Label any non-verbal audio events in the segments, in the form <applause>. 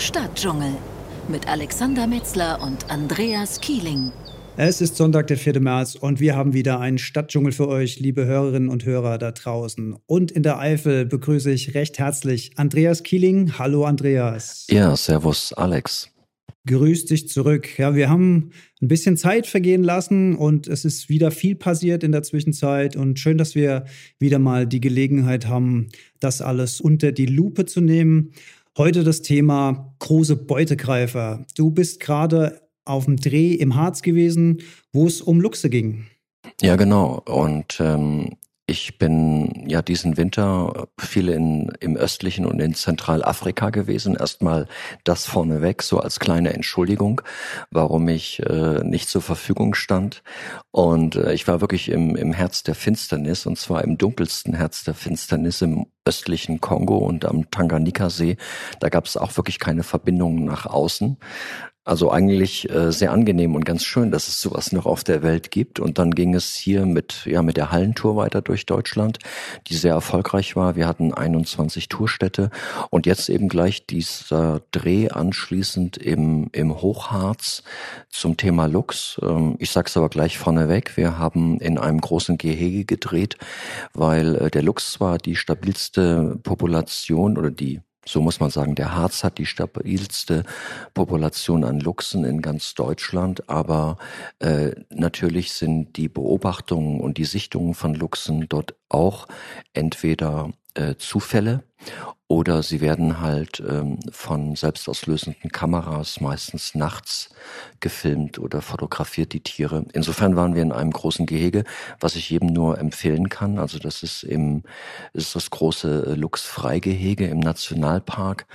Stadtdschungel mit Alexander Metzler und Andreas Kieling. Es ist Sonntag, der 4. März und wir haben wieder einen Stadtdschungel für euch, liebe Hörerinnen und Hörer da draußen. Und in der Eifel begrüße ich recht herzlich Andreas Kieling. Hallo Andreas. Ja, servus Alex. Grüß dich zurück. Ja, wir haben ein bisschen Zeit vergehen lassen und es ist wieder viel passiert in der Zwischenzeit und schön, dass wir wieder mal die Gelegenheit haben, das alles unter die Lupe zu nehmen. Heute das Thema große Beutegreifer. Du bist gerade auf dem Dreh im Harz gewesen, wo es um Luchse ging. Ja, genau. Und ähm, ich bin ja diesen Winter viel in, im östlichen und in Zentralafrika gewesen. Erstmal das vorneweg, so als kleine Entschuldigung, warum ich äh, nicht zur Verfügung stand. Und äh, ich war wirklich im, im Herz der Finsternis, und zwar im dunkelsten Herz der Finsternis im östlichen Kongo und am Tanganika-See. Da gab es auch wirklich keine Verbindungen nach außen. Also eigentlich äh, sehr angenehm und ganz schön, dass es sowas noch auf der Welt gibt. Und dann ging es hier mit, ja, mit der Hallentour weiter durch Deutschland, die sehr erfolgreich war. Wir hatten 21 Tourstädte und jetzt eben gleich dieser Dreh anschließend im, im Hochharz zum Thema Lux. Ähm, ich sag's aber gleich vorneweg. Wir haben in einem großen Gehege gedreht, weil äh, der Lux zwar die stabilste Population oder die so muss man sagen, der Harz hat die stabilste Population an Luchsen in ganz Deutschland, aber äh, natürlich sind die Beobachtungen und die Sichtungen von Luchsen dort auch entweder äh, Zufälle oder sie werden halt ähm, von selbstauslösenden Kameras meistens nachts gefilmt oder fotografiert die Tiere. Insofern waren wir in einem großen Gehege, was ich jedem nur empfehlen kann. Also das ist im ist das große Luchsfreigehege im Nationalpark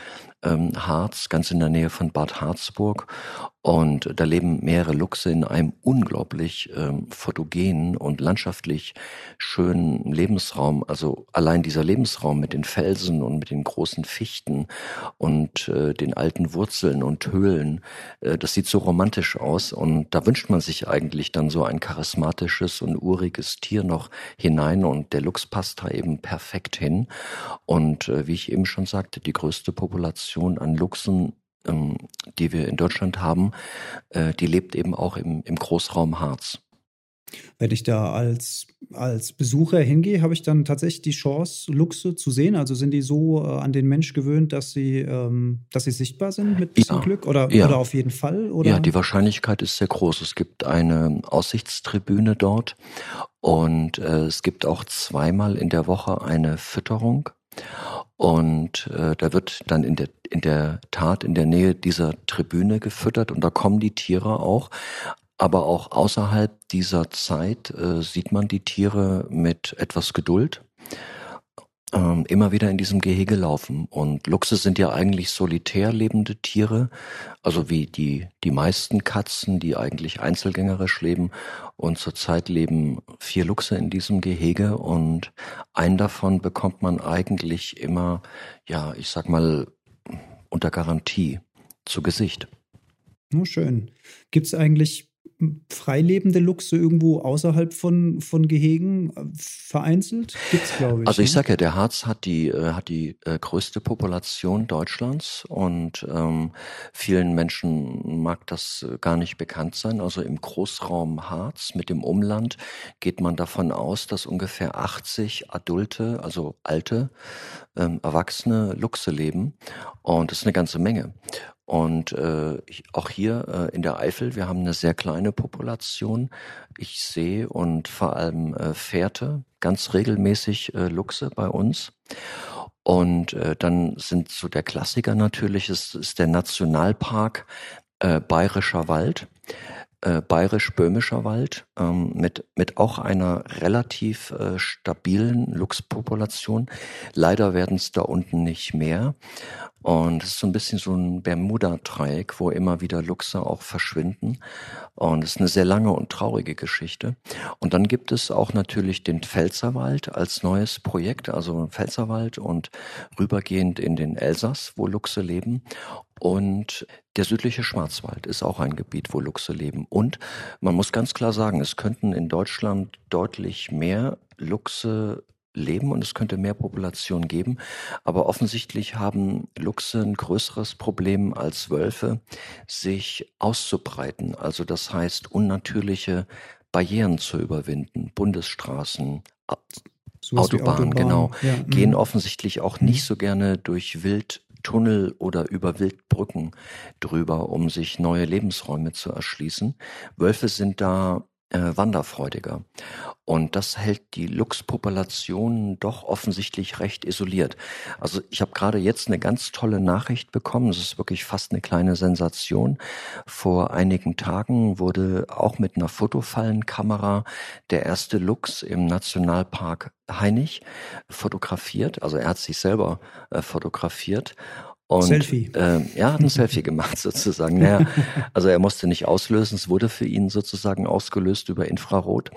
ähm, Harz, ganz in der Nähe von Bad Harzburg. Und da leben mehrere Luchse in einem unglaublich ähm, fotogenen und landschaftlich schönen Lebensraum. Also allein dieser Lebensraum mit den Felsen und mit den großen Fichten und äh, den alten Wurzeln und Höhlen, äh, das sieht so romantisch aus. Und da wünscht man sich eigentlich dann so ein charismatisches und uriges Tier noch hinein. Und der Luchs passt da eben perfekt hin. Und äh, wie ich eben schon sagte, die größte Population an Luchsen ähm, die wir in Deutschland haben, äh, die lebt eben auch im, im Großraum Harz. Wenn ich da als, als Besucher hingehe, habe ich dann tatsächlich die Chance, Luchse zu sehen? Also sind die so äh, an den Mensch gewöhnt, dass sie, ähm, dass sie sichtbar sind mit ja, Glück? Oder, ja. oder auf jeden Fall? Oder? Ja, die Wahrscheinlichkeit ist sehr groß. Es gibt eine Aussichtstribüne dort und äh, es gibt auch zweimal in der Woche eine Fütterung. Und äh, da wird dann in der, in der Tat in der Nähe dieser Tribüne gefüttert und da kommen die Tiere auch. Aber auch außerhalb dieser Zeit äh, sieht man die Tiere mit etwas Geduld ähm, immer wieder in diesem Gehege laufen. Und Luchse sind ja eigentlich solitär lebende Tiere, also wie die, die meisten Katzen, die eigentlich einzelgängerisch leben. Und zurzeit leben vier Luchse in diesem Gehege und einen davon bekommt man eigentlich immer, ja, ich sag mal, unter Garantie zu Gesicht. Oh, schön. Gibt es eigentlich freilebende Luchse irgendwo außerhalb von, von Gehegen äh, vereinzelt? Gibt's, glaube ich. Also ich ne? sage ja, der Harz hat die, äh, hat die äh, größte Population Deutschlands und ähm, vielen Menschen mag das gar nicht bekannt sein. Also im Großraum Harz mit dem Umland geht man davon aus, dass ungefähr 80 adulte, also alte, ähm, erwachsene Luchse leben. Und das ist eine ganze Menge. Und äh, auch hier äh, in der Eifel, wir haben eine sehr kleine Population. Ich sehe und vor allem äh, Fährte, ganz regelmäßig äh, Luchse bei uns. Und äh, dann sind so der Klassiker natürlich, ist, ist der Nationalpark äh, Bayerischer Wald äh, bayerisch-böhmischer Wald ähm, mit, mit auch einer relativ äh, stabilen Luchspopulation. Leider werden es da unten nicht mehr. Und es ist so ein bisschen so ein Bermuda-Dreieck, wo immer wieder Luchse auch verschwinden. Und es ist eine sehr lange und traurige Geschichte. Und dann gibt es auch natürlich den Pfälzerwald als neues Projekt, also Pfälzerwald und rübergehend in den Elsass, wo Luchse leben. Und der südliche Schwarzwald ist auch ein Gebiet, wo Luchse leben. Und man muss ganz klar sagen, es könnten in Deutschland deutlich mehr Luchse leben und es könnte mehr Population geben. Aber offensichtlich haben Luchse ein größeres Problem als Wölfe, sich auszubreiten. Also das heißt, unnatürliche Barrieren zu überwinden, Bundesstraßen, Autobahnen, Autobahn. genau, ja. gehen mhm. offensichtlich auch nicht mhm. so gerne durch Wildtunnel oder über Wildbrücken drüber, um sich neue Lebensräume zu erschließen. Wölfe sind da äh, wanderfreudiger. Und das hält die Luchspopulation doch offensichtlich recht isoliert. Also ich habe gerade jetzt eine ganz tolle Nachricht bekommen. Es ist wirklich fast eine kleine Sensation. Vor einigen Tagen wurde auch mit einer Fotofallenkamera der erste Luchs im Nationalpark Hainich fotografiert. Also er hat sich selber äh, fotografiert und, Selfie. Äh, ja, hat ein Selfie gemacht <laughs> sozusagen. Naja, also er musste nicht auslösen, es wurde für ihn sozusagen ausgelöst über Infrarot.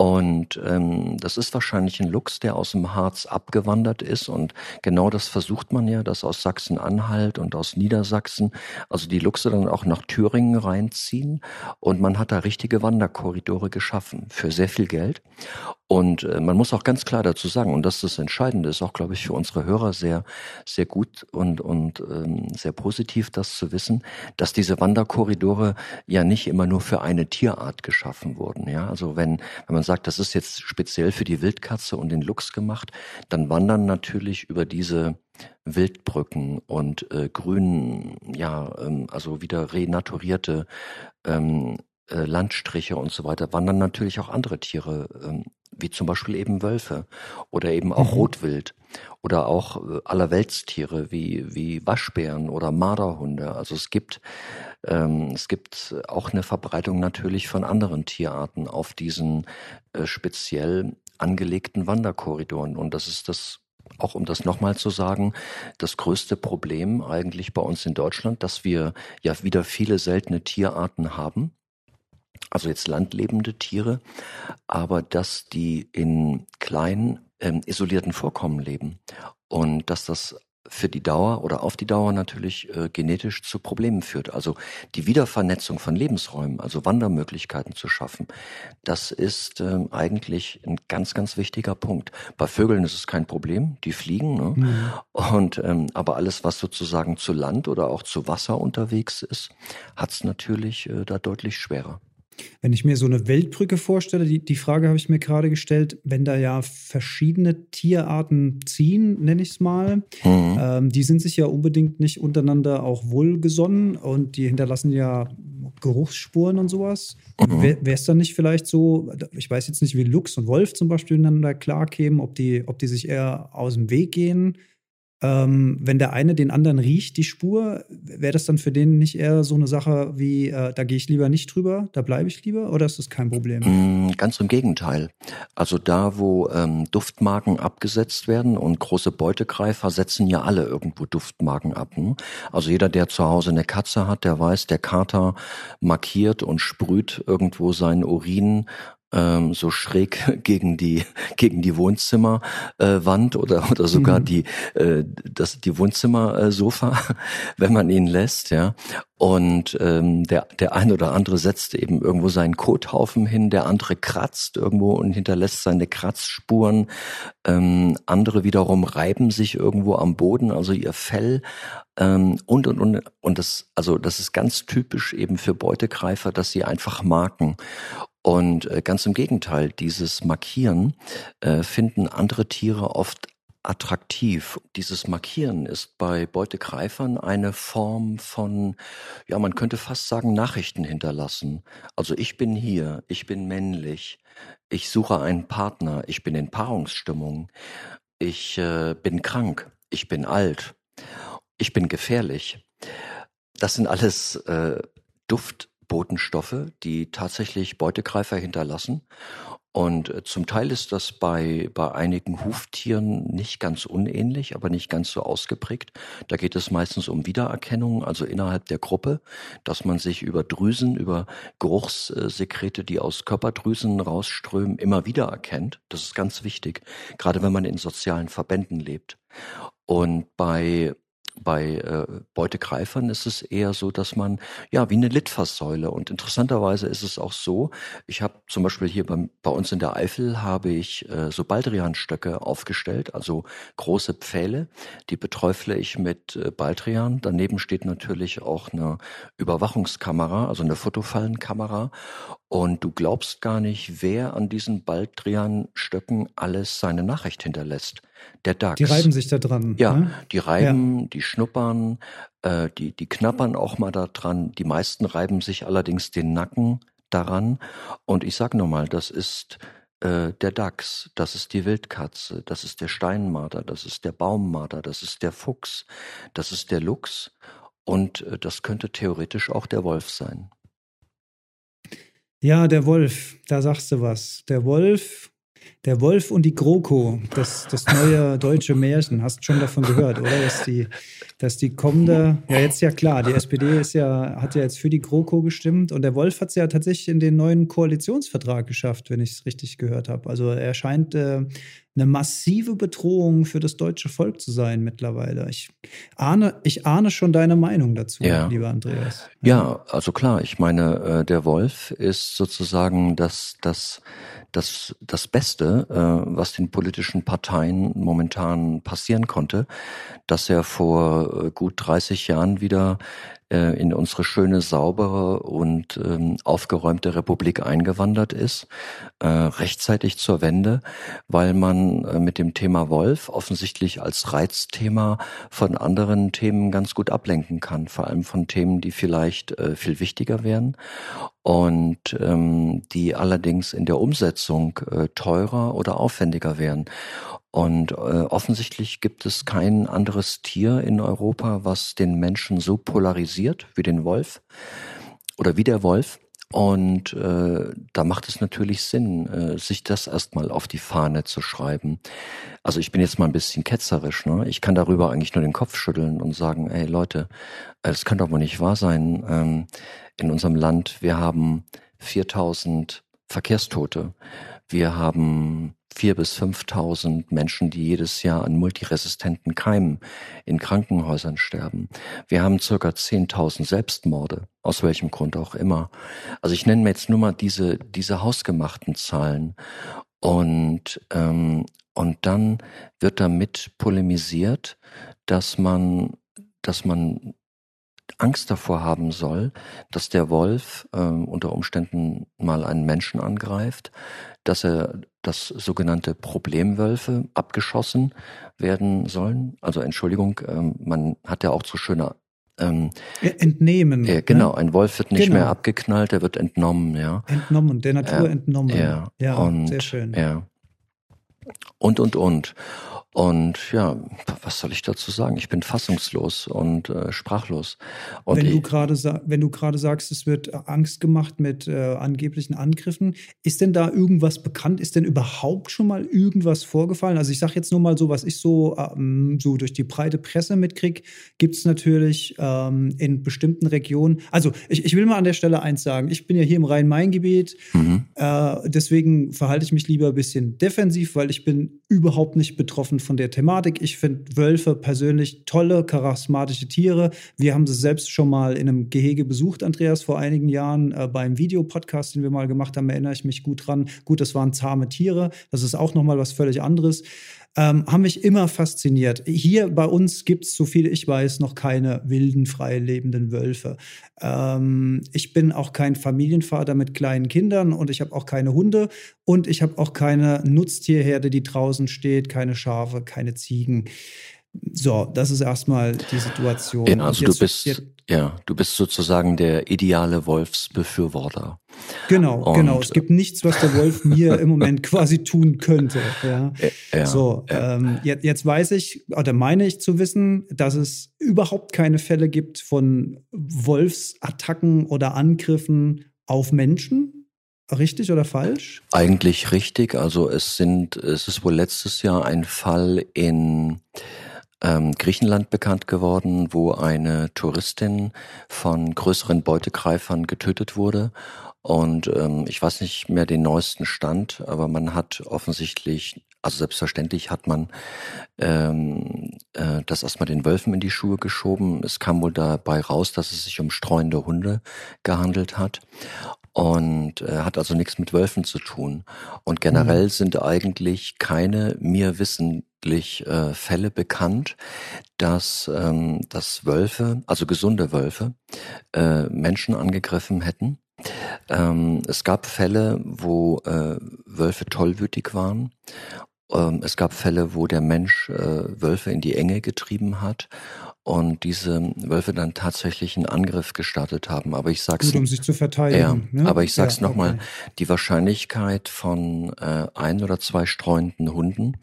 Und ähm, das ist wahrscheinlich ein Luchs, der aus dem Harz abgewandert ist. Und genau das versucht man ja, dass aus Sachsen-Anhalt und aus Niedersachsen, also die Luchse dann auch nach Thüringen reinziehen. Und man hat da richtige Wanderkorridore geschaffen für sehr viel Geld. Und äh, man muss auch ganz klar dazu sagen, und das ist das Entscheidende, ist auch, glaube ich, für unsere Hörer sehr, sehr gut und, und ähm, sehr positiv, das zu wissen, dass diese Wanderkorridore ja nicht immer nur für eine Tierart geschaffen wurden. Ja, also wenn, wenn man sagt, das ist jetzt speziell für die Wildkatze und den Luchs gemacht, dann wandern natürlich über diese Wildbrücken und äh, grünen, ja, ähm, also wieder renaturierte ähm, äh, Landstriche und so weiter, wandern natürlich auch andere Tiere ähm, wie zum Beispiel eben Wölfe oder eben auch mhm. Rotwild oder auch äh, allerweltstiere wie, wie Waschbären oder Marderhunde. Also es gibt, ähm, es gibt auch eine Verbreitung natürlich von anderen Tierarten auf diesen äh, speziell angelegten Wanderkorridoren. Und das ist das auch um das nochmal zu sagen, das größte Problem eigentlich bei uns in Deutschland, dass wir ja wieder viele seltene Tierarten haben also jetzt landlebende Tiere, aber dass die in kleinen, ähm, isolierten Vorkommen leben und dass das für die Dauer oder auf die Dauer natürlich äh, genetisch zu Problemen führt. Also die Wiedervernetzung von Lebensräumen, also Wandermöglichkeiten zu schaffen, das ist äh, eigentlich ein ganz, ganz wichtiger Punkt. Bei Vögeln ist es kein Problem, die fliegen, ne? Mhm. und ähm, aber alles, was sozusagen zu Land oder auch zu Wasser unterwegs ist, hat es natürlich äh, da deutlich schwerer. Wenn ich mir so eine Weltbrücke vorstelle, die, die Frage habe ich mir gerade gestellt, wenn da ja verschiedene Tierarten ziehen, nenne ich es mal, mhm. ähm, die sind sich ja unbedingt nicht untereinander auch wohlgesonnen und die hinterlassen ja Geruchsspuren und sowas. Mhm. Wäre es dann nicht vielleicht so, ich weiß jetzt nicht, wie Luchs und Wolf zum Beispiel miteinander klarkämen, ob die, ob die sich eher aus dem Weg gehen ähm, wenn der eine den anderen riecht, die Spur, wäre das dann für den nicht eher so eine Sache wie, äh, da gehe ich lieber nicht drüber, da bleibe ich lieber oder ist das kein Problem? Mm, ganz im Gegenteil. Also da, wo ähm, Duftmarken abgesetzt werden und große Beutegreifer setzen ja alle irgendwo Duftmarken ab. Hm? Also jeder, der zu Hause eine Katze hat, der weiß, der Kater markiert und sprüht irgendwo seinen Urin ähm, so schräg <laughs> gegen die gegen die Wohnzimmerwand äh, oder oder sogar mhm. die äh, das die Wohnzimmersofa, <laughs> wenn man ihn lässt, ja. Und ähm, der der ein oder andere setzt eben irgendwo seinen Kothaufen hin, der andere kratzt irgendwo und hinterlässt seine Kratzspuren. Ähm, andere wiederum reiben sich irgendwo am Boden, also ihr Fell ähm, und und und und das also das ist ganz typisch eben für Beutegreifer, dass sie einfach marken und äh, ganz im Gegenteil, dieses Markieren äh, finden andere Tiere oft attraktiv. Dieses Markieren ist bei Beutegreifern eine Form von, ja, man könnte fast sagen, Nachrichten hinterlassen. Also ich bin hier, ich bin männlich, ich suche einen Partner, ich bin in Paarungsstimmung, ich äh, bin krank, ich bin alt, ich bin gefährlich. Das sind alles äh, Duft Botenstoffe, die tatsächlich Beutegreifer hinterlassen. Und äh, zum Teil ist das bei, bei einigen Huftieren nicht ganz unähnlich, aber nicht ganz so ausgeprägt. Da geht es meistens um Wiedererkennung, also innerhalb der Gruppe, dass man sich über Drüsen, über Geruchssekrete, die aus Körperdrüsen rausströmen, immer wieder erkennt. Das ist ganz wichtig, gerade wenn man in sozialen Verbänden lebt. Und bei bei äh, Beutegreifern ist es eher so, dass man ja wie eine Litfaßsäule und interessanterweise ist es auch so. Ich habe zum Beispiel hier bei, bei uns in der Eifel habe ich äh, so Baldrianstöcke aufgestellt, also große Pfähle, die beträufle ich mit äh, Baldrian. Daneben steht natürlich auch eine Überwachungskamera, also eine Fotofallenkamera und du glaubst gar nicht, wer an diesen Baldrian-Stöcken alles seine Nachricht hinterlässt. Der DAX. Die reiben sich da dran. Ja, ne? die reiben, ja. die schnuppern, äh, die, die knappern auch mal da dran. Die meisten reiben sich allerdings den Nacken daran. Und ich sag nur mal, das ist äh, der Dachs, das ist die Wildkatze, das ist der Steinmarder, das ist der Baummarder, das ist der Fuchs, das ist der Luchs und äh, das könnte theoretisch auch der Wolf sein. Ja, der Wolf, da sagst du was. Der Wolf, der Wolf und die GroKo, das, das neue deutsche Märchen. Hast schon davon gehört, oder? Dass die, dass die kommende, ja jetzt ja klar, die SPD ist ja, hat ja jetzt für die GroKo gestimmt und der Wolf hat es ja tatsächlich in den neuen Koalitionsvertrag geschafft, wenn ich es richtig gehört habe. Also er scheint äh, eine massive Bedrohung für das deutsche Volk zu sein mittlerweile. Ich ahne, ich ahne schon deine Meinung dazu, ja. lieber Andreas. Ja. ja, also klar, ich meine, äh, der Wolf ist sozusagen das, das, das, das Beste, äh, was den politischen Parteien momentan passieren konnte, dass er vor äh, gut 30 Jahren wieder äh, in unsere schöne, saubere und ähm, aufgeräumte Republik eingewandert ist, äh, rechtzeitig zur Wende, weil man äh, mit dem Thema Wolf offensichtlich als Reizthema von anderen Themen ganz gut ablenken kann, vor allem von Themen, die vielleicht äh, viel wichtiger wären und ähm, die allerdings in der Umsetzung äh, teurer oder aufwendiger wären. Und äh, offensichtlich gibt es kein anderes Tier in Europa, was den Menschen so polarisiert wie den Wolf oder wie der Wolf. Und äh, da macht es natürlich Sinn, äh, sich das erstmal auf die Fahne zu schreiben. Also ich bin jetzt mal ein bisschen ketzerisch. Ne? Ich kann darüber eigentlich nur den Kopf schütteln und sagen, ey Leute, es kann doch wohl nicht wahr sein. Ähm, in unserem Land, wir haben 4000 Verkehrstote. Wir haben vier bis 5.000 Menschen, die jedes Jahr an multiresistenten Keimen in Krankenhäusern sterben. Wir haben circa 10.000 Selbstmorde, aus welchem Grund auch immer. Also ich nenne mir jetzt nur mal diese, diese hausgemachten Zahlen. Und, ähm, und dann wird damit polemisiert, dass man, dass man Angst davor haben soll, dass der Wolf äh, unter Umständen mal einen Menschen angreift, dass er dass sogenannte Problemwölfe abgeschossen werden sollen. Also Entschuldigung, ähm, man hat ja auch so schöne ähm, entnehmen. Äh, genau, ne? ein Wolf wird nicht genau. mehr abgeknallt, er wird entnommen, ja. Entnommen, der Natur äh, entnommen. Ja, ja und, sehr schön. Ja. Und, und, und. Und ja, was soll ich dazu sagen? Ich bin fassungslos und äh, sprachlos. Und wenn, du gerade wenn du gerade sagst, es wird Angst gemacht mit äh, angeblichen Angriffen, ist denn da irgendwas bekannt? Ist denn überhaupt schon mal irgendwas vorgefallen? Also ich sage jetzt nur mal so, was ich so, ähm, so durch die breite Presse mitkriege, gibt es natürlich ähm, in bestimmten Regionen. Also ich, ich will mal an der Stelle eins sagen. Ich bin ja hier im Rhein-Main-Gebiet, mhm. äh, deswegen verhalte ich mich lieber ein bisschen defensiv, weil ich bin überhaupt nicht betroffen von der Thematik. Ich finde Wölfe persönlich tolle, charismatische Tiere. Wir haben sie selbst schon mal in einem Gehege besucht, Andreas, vor einigen Jahren. Äh, beim Videopodcast, den wir mal gemacht haben, erinnere ich mich gut dran. Gut, das waren zahme Tiere. Das ist auch nochmal was völlig anderes ähm, haben mich immer fasziniert. Hier bei uns gibt es, so viel ich weiß, noch keine wilden, frei lebenden Wölfe. Ähm, ich bin auch kein Familienvater mit kleinen Kindern und ich habe auch keine Hunde und ich habe auch keine Nutztierherde, die draußen steht, keine Schafe, keine Ziegen. So, das ist erstmal die Situation. Genau, also du bist jetzt, ja, du bist sozusagen der ideale Wolfsbefürworter. Genau, Und, genau. Es gibt nichts, was der Wolf mir im Moment <laughs> quasi tun könnte. Ja. ja so, ja. Ähm, jetzt, jetzt weiß ich oder meine ich zu wissen, dass es überhaupt keine Fälle gibt von Wolfsattacken oder Angriffen auf Menschen. Richtig oder falsch? Eigentlich richtig. Also es sind, es ist wohl letztes Jahr ein Fall in ähm, Griechenland bekannt geworden, wo eine Touristin von größeren Beutegreifern getötet wurde. Und ähm, ich weiß nicht mehr den neuesten Stand, aber man hat offensichtlich, also selbstverständlich hat man ähm, äh, das erstmal den Wölfen in die Schuhe geschoben. Es kam wohl dabei raus, dass es sich um streuende Hunde gehandelt hat und äh, hat also nichts mit Wölfen zu tun. Und generell mhm. sind eigentlich keine mir wissentlich äh, Fälle bekannt, dass, ähm, dass Wölfe, also gesunde Wölfe, äh, Menschen angegriffen hätten. Ähm, es gab Fälle, wo äh, Wölfe tollwütig waren ähm, es gab Fälle, wo der Mensch äh, Wölfe in die Enge getrieben hat und diese Wölfe dann tatsächlich einen Angriff gestartet haben. Aber ich sag's Gut, um sich zu verteidigen. Ja, ne? aber ich sag's ja, nochmal, okay. die Wahrscheinlichkeit von äh, ein oder zwei streuenden Hunden,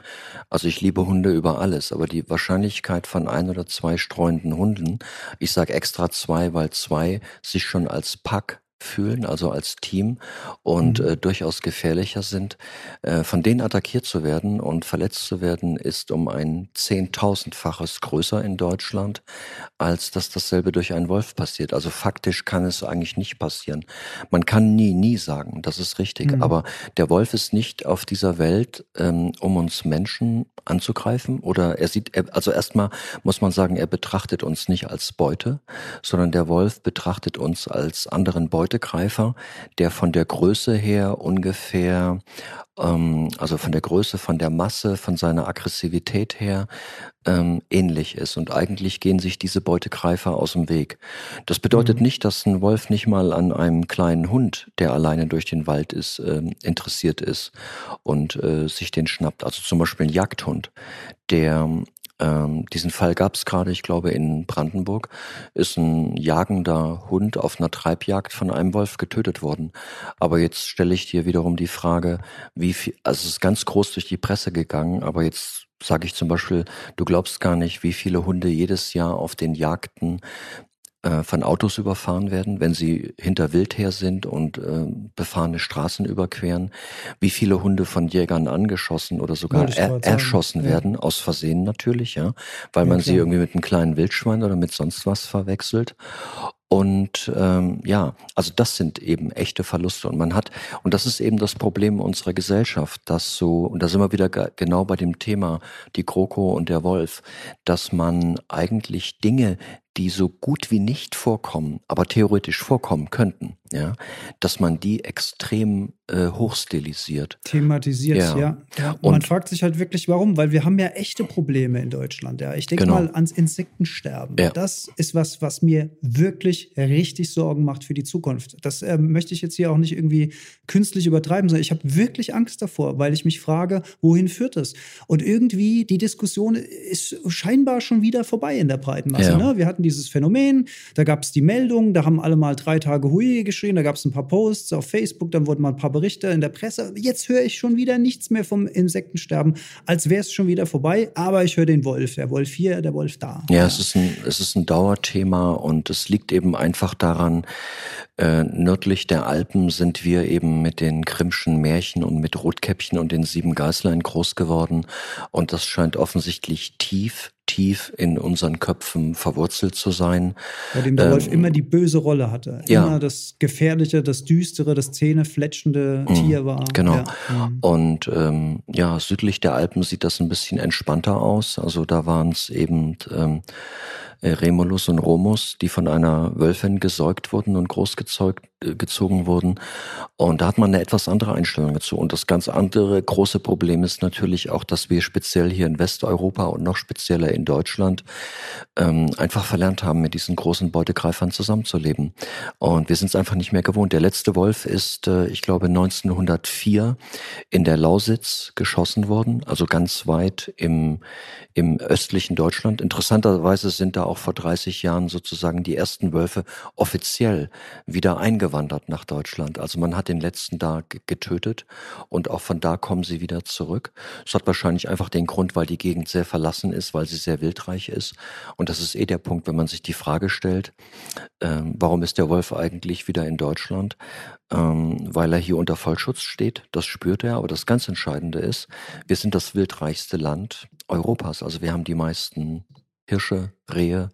also ich liebe Hunde über alles, aber die Wahrscheinlichkeit von ein oder zwei streuenden Hunden, ich sag extra zwei, weil zwei sich schon als Pack fühlen, also als Team und mhm. äh, durchaus gefährlicher sind. Äh, von denen attackiert zu werden und verletzt zu werden, ist um ein Zehntausendfaches größer in Deutschland, als dass dasselbe durch einen Wolf passiert. Also faktisch kann es eigentlich nicht passieren. Man kann nie, nie sagen, das ist richtig. Mhm. Aber der Wolf ist nicht auf dieser Welt, ähm, um uns Menschen anzugreifen oder er sieht, er, also erstmal muss man sagen, er betrachtet uns nicht als Beute, sondern der Wolf betrachtet uns als anderen Beute Beutegreifer, der von der Größe her ungefähr, ähm, also von der Größe, von der Masse, von seiner Aggressivität her ähm, ähnlich ist. Und eigentlich gehen sich diese Beutegreifer aus dem Weg. Das bedeutet mhm. nicht, dass ein Wolf nicht mal an einem kleinen Hund, der alleine durch den Wald ist, ähm, interessiert ist und äh, sich den schnappt. Also zum Beispiel ein Jagdhund, der ähm, diesen Fall gab es gerade, ich glaube, in Brandenburg, ist ein jagender Hund auf einer Treibjagd von einem Wolf getötet worden. Aber jetzt stelle ich dir wiederum die Frage, wie viel, also es ist ganz groß durch die Presse gegangen, aber jetzt sage ich zum Beispiel, du glaubst gar nicht, wie viele Hunde jedes Jahr auf den Jagden äh, von Autos überfahren werden, wenn sie hinter Wild her sind und äh, befahrene Straßen überqueren, wie viele Hunde von Jägern angeschossen oder sogar er, erschossen ja. werden, aus Versehen natürlich, ja, weil ja, man klar. sie irgendwie mit einem kleinen Wildschwein oder mit sonst was verwechselt. Und ähm, ja, also das sind eben echte Verluste. Und man hat, und das ist eben das Problem unserer Gesellschaft, dass so, und da sind wir wieder genau bei dem Thema, die Kroko und der Wolf, dass man eigentlich Dinge, die so gut wie nicht vorkommen, aber theoretisch vorkommen könnten, ja, dass man die extrem äh, hochstilisiert. Thematisiert, ja. ja. ja. Und, und, man fragt sich halt wirklich, warum, weil wir haben ja echte Probleme in Deutschland, ja. Ich denke genau. mal ans Insektensterben. Ja. Das ist was, was mir wirklich richtig Sorgen macht für die Zukunft. Das äh, möchte ich jetzt hier auch nicht irgendwie künstlich übertreiben, sondern ich habe wirklich Angst davor, weil ich mich frage, wohin führt das? Und irgendwie die Diskussion ist scheinbar schon wieder vorbei in der breiten Masse. Ne? Wir hatten dieses Phänomen, da gab es die Meldung, da haben alle mal drei Tage Hui geschrien, da gab es ein paar Posts auf Facebook, dann wurden mal ein paar Berichte in der Presse. Jetzt höre ich schon wieder nichts mehr vom Insektensterben, als wäre es schon wieder vorbei, aber ich höre den Wolf, der Wolf hier, der Wolf da. Ja, Es, ist ein, es ist ein Dauerthema und es liegt eben einfach daran, äh, nördlich der Alpen sind wir eben mit den Grimmschen Märchen und mit Rotkäppchen und den sieben Geißlein groß geworden. Und das scheint offensichtlich tief, tief in unseren Köpfen verwurzelt zu sein. Bei dem der ähm, Wolf immer die böse Rolle hatte. Immer ja. das gefährliche, das düstere, das zähnefletschende mhm, Tier war. Genau. Ja. Mhm. Und ähm, ja, südlich der Alpen sieht das ein bisschen entspannter aus. Also da waren es eben ähm, äh, Remulus und Romus, die von einer Wölfin gesäugt wurden und großgezogen äh, wurden. Und da hat man eine etwas andere Einstellung dazu. Und das ganz andere große Problem ist natürlich auch, dass wir speziell hier in Westeuropa und noch spezieller in Deutschland ähm, einfach verlernt haben, mit diesen großen Beutegreifern zusammenzuleben. Und wir sind es einfach nicht mehr gewohnt. Der letzte Wolf ist, äh, ich glaube, 1904 in der Lausitz geschossen worden, also ganz weit im, im östlichen Deutschland. Interessanterweise sind da auch vor 30 Jahren sozusagen die ersten Wölfe offiziell wieder eingewandert nach Deutschland. Also man hat den letzten da getötet und auch von da kommen sie wieder zurück. Es hat wahrscheinlich einfach den Grund, weil die Gegend sehr verlassen ist, weil sie sehr wildreich ist. Und das ist eh der Punkt, wenn man sich die Frage stellt, ähm, warum ist der Wolf eigentlich wieder in Deutschland? Ähm, weil er hier unter Vollschutz steht, das spürt er. Aber das ganz Entscheidende ist, wir sind das wildreichste Land Europas. Also wir haben die meisten Hirsche, Rehe,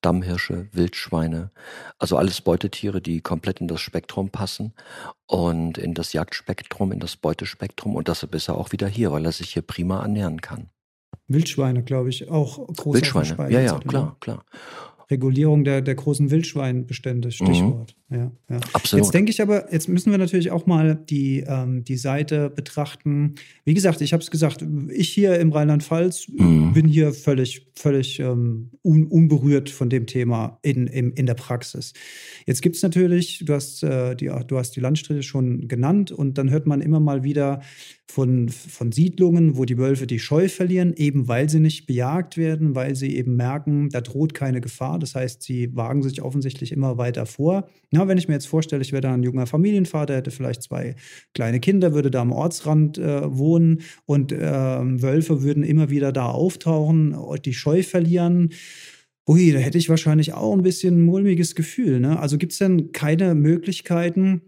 Dammhirsche, Wildschweine, also alles Beutetiere, die komplett in das Spektrum passen und in das Jagdspektrum, in das Beutespektrum und deshalb ist er auch wieder hier, weil er sich hier prima ernähren kann. Wildschweine, glaube ich, auch groß Wildschweine, ja, ja, klar, klar. Regulierung der, der großen Wildschweinbestände, Stichwort. Mhm. Ja, ja. Absolut. Jetzt denke ich aber, jetzt müssen wir natürlich auch mal die, ähm, die Seite betrachten. Wie gesagt, ich habe es gesagt, ich hier im Rheinland-Pfalz mhm. bin hier völlig, völlig ähm, un, unberührt von dem Thema in, in, in der Praxis. Jetzt gibt es natürlich, du hast, äh, die, du hast die Landstriche schon genannt und dann hört man immer mal wieder, von, von Siedlungen, wo die Wölfe die Scheu verlieren, eben weil sie nicht bejagt werden, weil sie eben merken, da droht keine Gefahr. Das heißt, sie wagen sich offensichtlich immer weiter vor. Ja, wenn ich mir jetzt vorstelle, ich wäre da ein junger Familienvater, hätte vielleicht zwei kleine Kinder, würde da am Ortsrand äh, wohnen und äh, Wölfe würden immer wieder da auftauchen, die Scheu verlieren. Ui, da hätte ich wahrscheinlich auch ein bisschen mulmiges Gefühl. Ne? Also gibt es denn keine Möglichkeiten,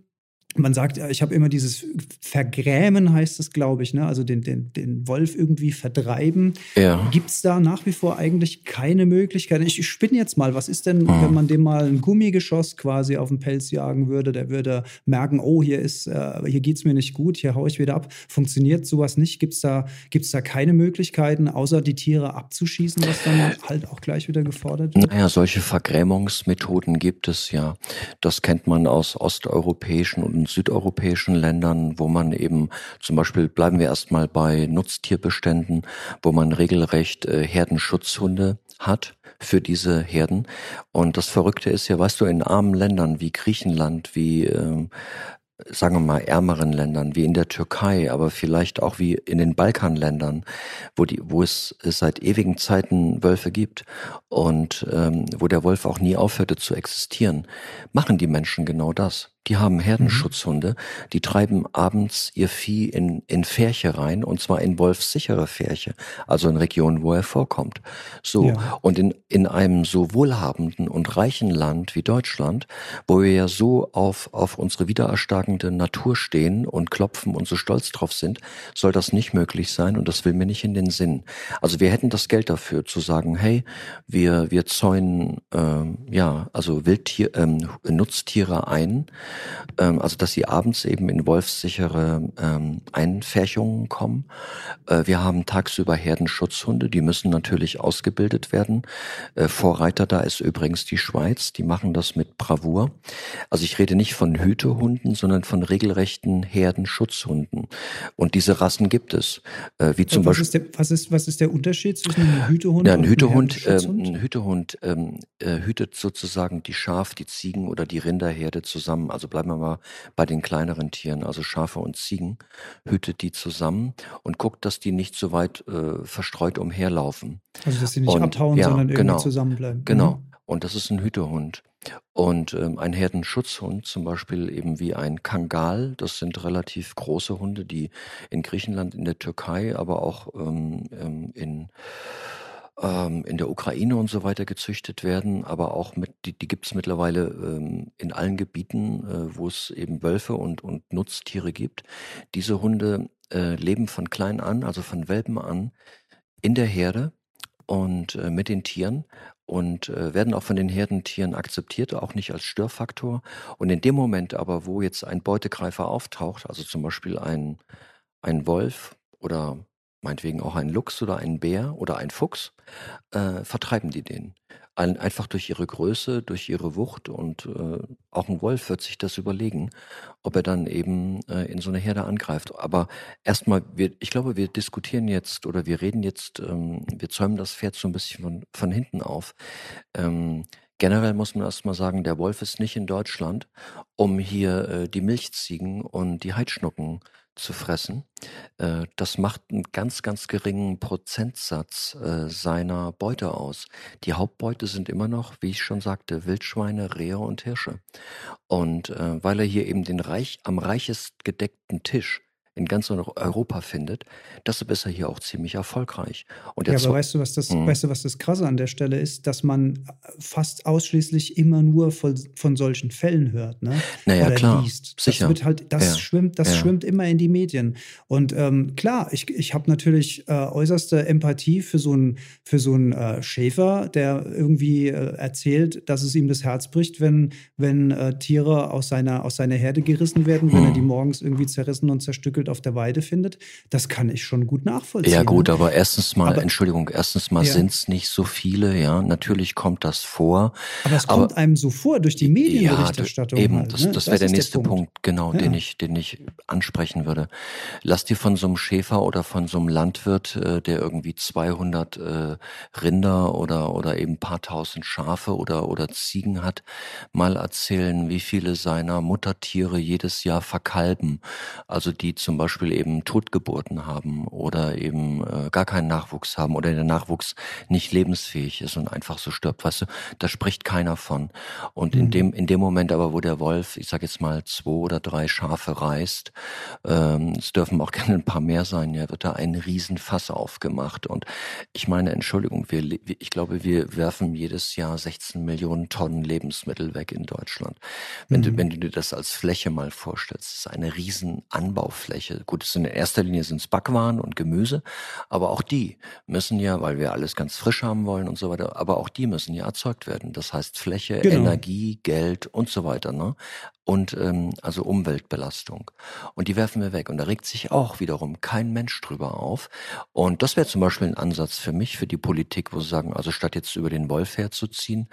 man sagt, ich habe immer dieses Vergrämen, heißt es, glaube ich, ne? also den, den, den Wolf irgendwie vertreiben. Ja. Gibt es da nach wie vor eigentlich keine Möglichkeit? Ich, ich spinne jetzt mal, was ist denn, hm. wenn man dem mal ein Gummigeschoss quasi auf den Pelz jagen würde? Der würde merken, oh, hier ist, äh, hier geht es mir nicht gut, hier haue ich wieder ab. Funktioniert sowas nicht? Gibt es da, gibt's da keine Möglichkeiten, außer die Tiere abzuschießen, was dann halt auch gleich wieder gefordert wird? Naja, solche Vergrämungsmethoden gibt es ja. Das kennt man aus osteuropäischen und südeuropäischen Ländern, wo man eben zum Beispiel bleiben wir erstmal bei Nutztierbeständen, wo man regelrecht äh, Herdenschutzhunde hat für diese Herden. Und das Verrückte ist ja, weißt du, in armen Ländern wie Griechenland, wie äh, sagen wir mal, ärmeren Ländern, wie in der Türkei, aber vielleicht auch wie in den Balkanländern, wo, die, wo es, es seit ewigen Zeiten Wölfe gibt und ähm, wo der Wolf auch nie aufhörte zu existieren, machen die Menschen genau das. Die haben Herdenschutzhunde, die treiben abends ihr Vieh in, in Färche rein, und zwar in wolfssichere Färche, also in Regionen, wo er vorkommt. So. Ja. Und in, in einem so wohlhabenden und reichen Land wie Deutschland, wo wir ja so auf, auf unsere wiedererstarkende Natur stehen und klopfen und so stolz drauf sind, soll das nicht möglich sein und das will mir nicht in den Sinn. Also wir hätten das Geld dafür zu sagen, hey, wir, wir zäunen, ähm, ja, also Wildtier, ähm, Nutztiere ein, ähm, also dass sie abends eben in wolfssichere ähm, Einfärchungen kommen. Äh, wir haben tagsüber Herdenschutzhunde, die müssen natürlich ausgebildet werden. Äh, Vorreiter da ist übrigens die Schweiz, die machen das mit Bravour. Also ich rede nicht von Hütehunden, sondern von regelrechten Herdenschutzhunden. Und diese Rassen gibt es. Äh, wie zum was Beispiel. Ist der, was, ist, was ist der Unterschied zwischen einem Hütehund ja, ein Hütehund, und einem äh, Ein Hütehund ähm, äh, hütet sozusagen die Schaf, die Ziegen oder die Rinderherde zusammen. Also bleiben wir mal bei den kleineren Tieren, also Schafe und Ziegen, hütet die zusammen und guckt, dass die nicht so weit äh, verstreut umherlaufen. Also dass sie nicht und, abhauen, ja, sondern irgendwie genau, zusammenbleiben. Genau. Mhm. Und das ist ein Hütehund. Und ähm, ein Herdenschutzhund, zum Beispiel eben wie ein Kangal, das sind relativ große Hunde, die in Griechenland, in der Türkei, aber auch ähm, ähm in ähm, in der Ukraine und so weiter gezüchtet werden, aber auch mit, die, die gibt es mittlerweile ähm, in allen Gebieten, äh, wo es eben Wölfe und, und Nutztiere gibt. Diese Hunde äh, leben von klein an, also von Welpen an, in der Herde und äh, mit den Tieren und äh, werden auch von den Herdentieren akzeptiert, auch nicht als Störfaktor. Und in dem Moment aber, wo jetzt ein Beutegreifer auftaucht, also zum Beispiel ein, ein Wolf oder meinetwegen auch ein Luchs oder ein Bär oder ein Fuchs, äh, vertreiben die den. Ein, einfach durch ihre Größe, durch ihre Wucht und äh, auch ein Wolf wird sich das überlegen, ob er dann eben äh, in so eine Herde angreift. Aber erstmal, wir, ich glaube, wir diskutieren jetzt oder wir reden jetzt, ähm, wir zäumen das Pferd so ein bisschen von, von hinten auf. Ähm, Generell muss man erstmal sagen, der Wolf ist nicht in Deutschland, um hier äh, die Milchziegen und die Heidschnucken zu fressen. Äh, das macht einen ganz, ganz geringen Prozentsatz äh, seiner Beute aus. Die Hauptbeute sind immer noch, wie ich schon sagte, Wildschweine, Rehe und Hirsche. Und äh, weil er hier eben den reich, am reichest gedeckten Tisch in ganz Europa findet, deshalb ist er hier auch ziemlich erfolgreich. Und ja, aber weißt du, was das, mhm. weißt du, was das Krasse an der Stelle ist, dass man fast ausschließlich immer nur von, von solchen Fällen hört, ne? Naja, Oder klar, liest. Sicher. Das wird halt, das ja. schwimmt, das ja. schwimmt immer in die Medien. Und ähm, klar, ich, ich habe natürlich äh, äußerste Empathie für so einen für so einen äh, Schäfer, der irgendwie äh, erzählt, dass es ihm das Herz bricht, wenn wenn äh, Tiere aus seiner aus seiner Herde gerissen werden, wenn er mhm. die morgens irgendwie zerrissen und zerstückelt Umwelt auf der Weide findet, das kann ich schon gut nachvollziehen. Ja gut, ne? aber erstens mal, aber, Entschuldigung, erstens mal ja. sind es nicht so viele, ja, natürlich kommt das vor. Aber es kommt einem so vor durch die Medienberichterstattung. Ja, eben, halt, das, ne? das wäre der nächste der Punkt. Punkt, genau, ja. den ich, den ich ansprechen würde. Lass dir von so einem Schäfer oder von so einem Landwirt, äh, der irgendwie 200 äh, Rinder oder oder eben paar tausend Schafe oder oder Ziegen hat, mal erzählen, wie viele seiner Muttertiere jedes Jahr verkalben, also die zum Beispiel eben Totgeburten haben oder eben äh, gar keinen Nachwuchs haben oder der Nachwuchs nicht lebensfähig ist und einfach so stirbt, weißt du, da spricht keiner von. Und mhm. in dem in dem Moment aber, wo der Wolf, ich sage jetzt mal zwei oder drei Schafe reißt, ähm, es dürfen auch <laughs> gerne ein paar mehr sein, ja, wird da ein Riesenfass aufgemacht. Und ich meine, Entschuldigung, wir, ich glaube, wir werfen jedes Jahr 16 Millionen Tonnen Lebensmittel weg in Deutschland. Wenn, mhm. du, wenn du dir das als Fläche mal vorstellst, ist eine riesen Anbaufläche. Gut, es sind in erster Linie sind es Backwaren und Gemüse, aber auch die müssen ja, weil wir alles ganz frisch haben wollen und so weiter, aber auch die müssen ja erzeugt werden. Das heißt Fläche, genau. Energie, Geld und so weiter. Ne? Und ähm, also Umweltbelastung. Und die werfen wir weg. Und da regt sich auch wiederum kein Mensch drüber auf. Und das wäre zum Beispiel ein Ansatz für mich, für die Politik, wo sie sagen, also statt jetzt über den Wolf herzuziehen,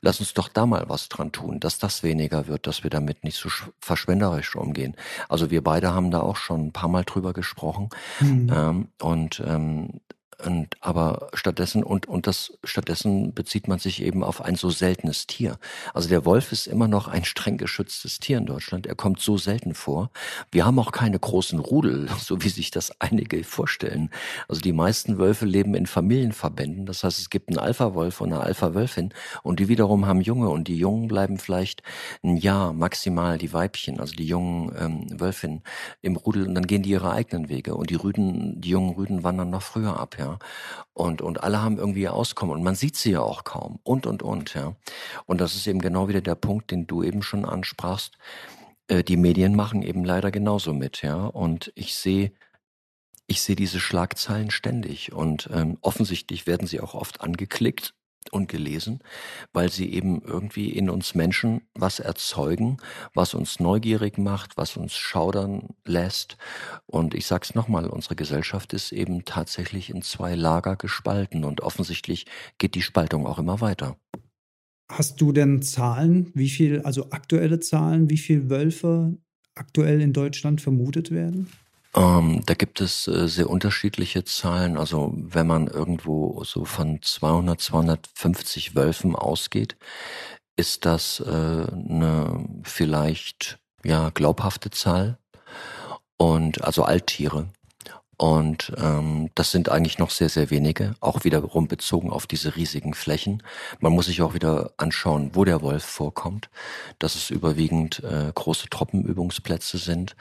lass uns doch da mal was dran tun, dass das weniger wird, dass wir damit nicht so verschwenderisch umgehen. Also wir beide haben da auch schon ein paar Mal drüber gesprochen. Mhm. Ähm, und ähm, und, aber stattdessen, und, und das, stattdessen bezieht man sich eben auf ein so seltenes Tier. Also der Wolf ist immer noch ein streng geschütztes Tier in Deutschland. Er kommt so selten vor. Wir haben auch keine großen Rudel, <laughs> so wie sich das einige vorstellen. Also die meisten Wölfe leben in Familienverbänden. Das heißt, es gibt einen Alpha-Wolf und eine Alpha-Wölfin und die wiederum haben Junge und die Jungen bleiben vielleicht ein Jahr maximal die Weibchen, also die jungen ähm, Wölfinnen im Rudel und dann gehen die ihre eigenen Wege und die Rüden, die jungen Rüden wandern noch früher ab, ja ja. Und, und alle haben irgendwie ihr Auskommen und man sieht sie ja auch kaum und, und, und, ja. Und das ist eben genau wieder der Punkt, den du eben schon ansprachst. Äh, die Medien machen eben leider genauso mit, ja. Und ich sehe, ich sehe diese Schlagzeilen ständig und ähm, offensichtlich werden sie auch oft angeklickt und gelesen, weil sie eben irgendwie in uns Menschen was erzeugen, was uns neugierig macht, was uns schaudern lässt. Und ich sag's nochmal, unsere Gesellschaft ist eben tatsächlich in zwei Lager gespalten und offensichtlich geht die Spaltung auch immer weiter. Hast du denn Zahlen, wie viel, also aktuelle Zahlen, wie viele Wölfe aktuell in Deutschland vermutet werden? Ähm, da gibt es äh, sehr unterschiedliche Zahlen. Also wenn man irgendwo so von 200, 250 Wölfen ausgeht, ist das äh, eine vielleicht ja glaubhafte Zahl. Und also Alttiere. Und ähm, das sind eigentlich noch sehr, sehr wenige, auch wiederum bezogen auf diese riesigen Flächen. Man muss sich auch wieder anschauen, wo der Wolf vorkommt, dass es überwiegend äh, große Truppenübungsplätze sind,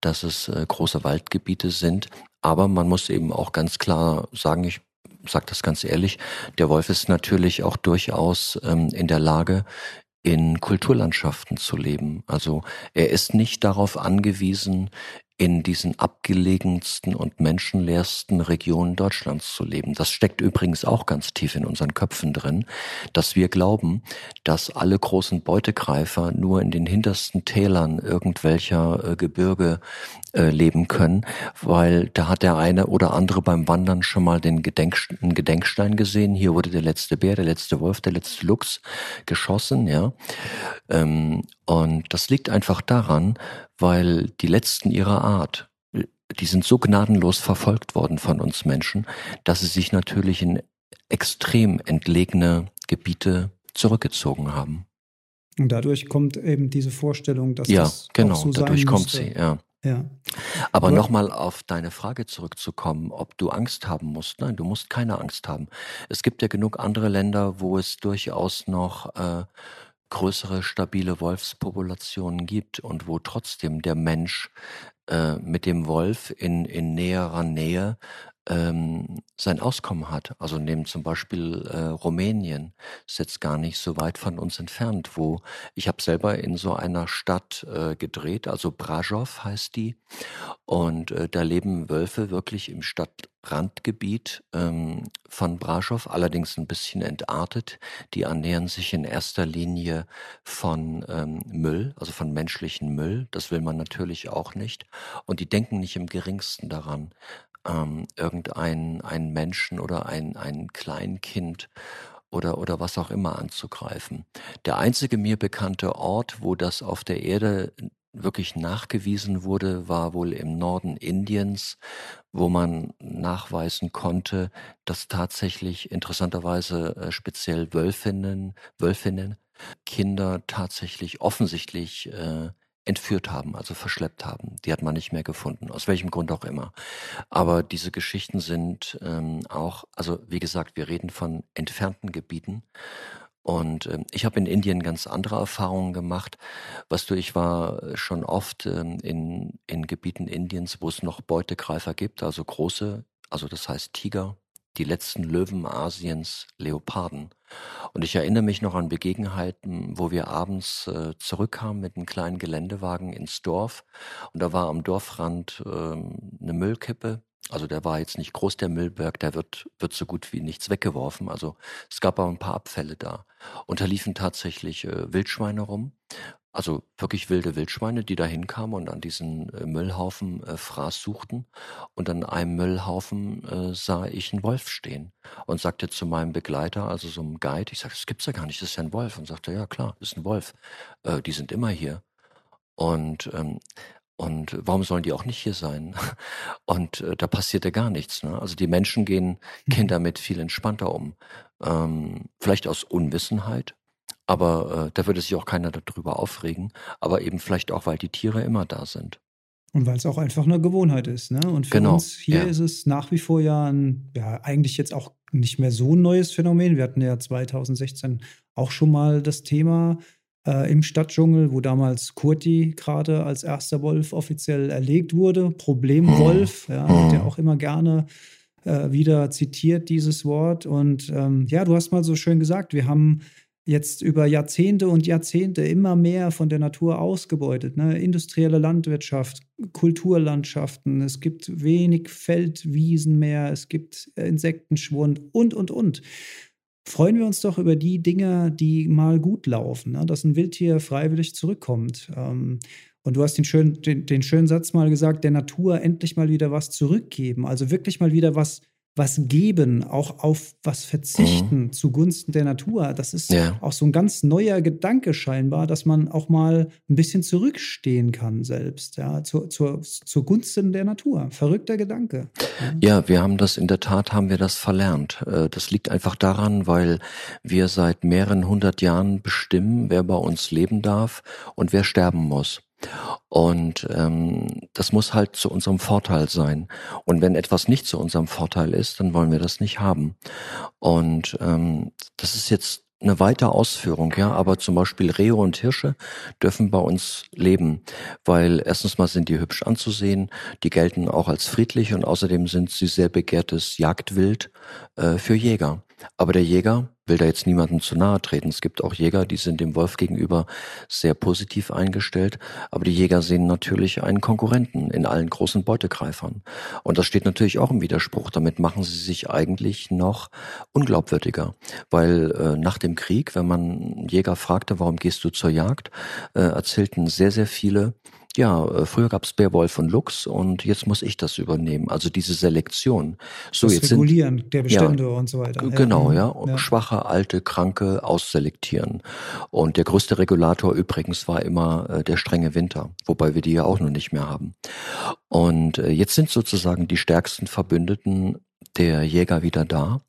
dass es äh, große Waldgebiete sind. Aber man muss eben auch ganz klar sagen, ich sage das ganz ehrlich, der Wolf ist natürlich auch durchaus ähm, in der Lage, in Kulturlandschaften zu leben. Also er ist nicht darauf angewiesen, in diesen abgelegensten und menschenleersten Regionen Deutschlands zu leben. Das steckt übrigens auch ganz tief in unseren Köpfen drin, dass wir glauben, dass alle großen Beutegreifer nur in den hintersten Tälern irgendwelcher äh, Gebirge äh, leben können, weil da hat der eine oder andere beim Wandern schon mal den Gedenkstein gesehen. Hier wurde der letzte Bär, der letzte Wolf, der letzte Luchs geschossen, ja. Ähm, und das liegt einfach daran, weil die letzten ihrer Art, die sind so gnadenlos verfolgt worden von uns Menschen, dass sie sich natürlich in extrem entlegene Gebiete zurückgezogen haben. Und dadurch kommt eben diese Vorstellung, dass ja, das genau, so dadurch kommt müsste. sie, ja. Ja. Aber nochmal auf deine Frage zurückzukommen, ob du Angst haben musst. Nein, du musst keine Angst haben. Es gibt ja genug andere Länder, wo es durchaus noch äh, größere stabile Wolfspopulationen gibt und wo trotzdem der Mensch äh, mit dem Wolf in, in näherer Nähe ähm, sein Auskommen hat. Also nehmen zum Beispiel äh, Rumänien, ist jetzt gar nicht so weit von uns entfernt, wo ich habe selber in so einer Stadt äh, gedreht, also Brasov heißt die, und äh, da leben Wölfe wirklich im Stadtrandgebiet ähm, von Brasov, allerdings ein bisschen entartet. Die ernähren sich in erster Linie von ähm, Müll, also von menschlichen Müll. Das will man natürlich auch nicht. Und die denken nicht im geringsten daran, ähm, irgendeinen einen Menschen oder ein, ein Kleinkind oder, oder was auch immer anzugreifen. Der einzige mir bekannte Ort, wo das auf der Erde wirklich nachgewiesen wurde, war wohl im Norden Indiens, wo man nachweisen konnte, dass tatsächlich interessanterweise äh, speziell Wölfinnen, Wölfinnen Kinder tatsächlich offensichtlich äh, entführt haben, also verschleppt haben. Die hat man nicht mehr gefunden, aus welchem Grund auch immer. Aber diese Geschichten sind ähm, auch, also wie gesagt, wir reden von entfernten Gebieten. Und ähm, ich habe in Indien ganz andere Erfahrungen gemacht. Was du, ich war schon oft ähm, in, in Gebieten Indiens, wo es noch Beutegreifer gibt, also große, also das heißt Tiger, die letzten Löwen Asiens, Leoparden. Und ich erinnere mich noch an Begebenheiten, wo wir abends äh, zurückkamen mit einem kleinen Geländewagen ins Dorf. Und da war am Dorfrand ähm, eine Müllkippe. Also der war jetzt nicht groß, der Müllberg, der wird, wird so gut wie nichts weggeworfen. Also es gab aber ein paar Abfälle da. Und da liefen tatsächlich äh, Wildschweine rum. Also wirklich wilde Wildschweine, die da hinkamen und an diesen äh, Müllhaufen äh, Fraß suchten. Und an einem Müllhaufen äh, sah ich einen Wolf stehen und sagte zu meinem Begleiter, also so einem Guide, ich sagte, das gibt's ja gar nicht, das ist ja ein Wolf. Und sagte, ja klar, das ist ein Wolf. Äh, die sind immer hier. Und ähm, und warum sollen die auch nicht hier sein? <laughs> Und äh, da passierte gar nichts. Ne? Also die Menschen gehen, gehen mhm. damit viel entspannter um. Ähm, vielleicht aus Unwissenheit, aber äh, da würde sich auch keiner darüber aufregen. Aber eben vielleicht auch, weil die Tiere immer da sind. Und weil es auch einfach eine Gewohnheit ist. Ne? Und für genau, uns hier ja. ist es nach wie vor ja ein, ja, eigentlich jetzt auch nicht mehr so ein neues Phänomen. Wir hatten ja 2016 auch schon mal das Thema äh, im Stadtdschungel, wo damals Kurti gerade als erster Wolf offiziell erlegt wurde. Problemwolf, ja, wird ja auch immer gerne äh, wieder zitiert, dieses Wort. Und ähm, ja, du hast mal so schön gesagt, wir haben jetzt über Jahrzehnte und Jahrzehnte immer mehr von der Natur ausgebeutet. Ne? Industrielle Landwirtschaft, Kulturlandschaften, es gibt wenig Feldwiesen mehr, es gibt Insektenschwund und, und, und. Freuen wir uns doch über die Dinge, die mal gut laufen, ne? dass ein Wildtier freiwillig zurückkommt. Ähm, und du hast den schönen, den, den schönen Satz mal gesagt, der Natur endlich mal wieder was zurückgeben, also wirklich mal wieder was was geben, auch auf was verzichten mhm. zugunsten der Natur. Das ist ja. auch so ein ganz neuer Gedanke scheinbar, dass man auch mal ein bisschen zurückstehen kann selbst, ja, zur, zur, zugunsten der Natur. Verrückter Gedanke. Ja. ja, wir haben das in der Tat, haben wir das verlernt. Äh, das liegt einfach daran, weil wir seit mehreren hundert Jahren bestimmen, wer bei uns leben darf und wer sterben muss. Und ähm, das muss halt zu unserem Vorteil sein. Und wenn etwas nicht zu unserem Vorteil ist, dann wollen wir das nicht haben. Und ähm, das ist jetzt eine weitere Ausführung, ja, aber zum Beispiel Rehe und Hirsche dürfen bei uns leben, weil erstens mal sind die hübsch anzusehen, die gelten auch als friedlich und außerdem sind sie sehr begehrtes Jagdwild äh, für Jäger. Aber der Jäger will da jetzt niemandem zu nahe treten. Es gibt auch Jäger, die sind dem Wolf gegenüber sehr positiv eingestellt. Aber die Jäger sehen natürlich einen Konkurrenten in allen großen Beutegreifern. Und das steht natürlich auch im Widerspruch. Damit machen sie sich eigentlich noch unglaubwürdiger. Weil äh, nach dem Krieg, wenn man Jäger fragte, warum gehst du zur Jagd, äh, erzählten sehr, sehr viele, ja, äh, früher gab's Beowulf und Lux und jetzt muss ich das übernehmen. Also diese Selektion. So das jetzt Regulieren sind, der Bestände ja, und so weiter. Genau, ja. ja. Schwache, alte, Kranke ausselektieren. Und der größte Regulator übrigens war immer äh, der strenge Winter, wobei wir die ja auch noch nicht mehr haben. Und äh, jetzt sind sozusagen die stärksten Verbündeten der Jäger wieder da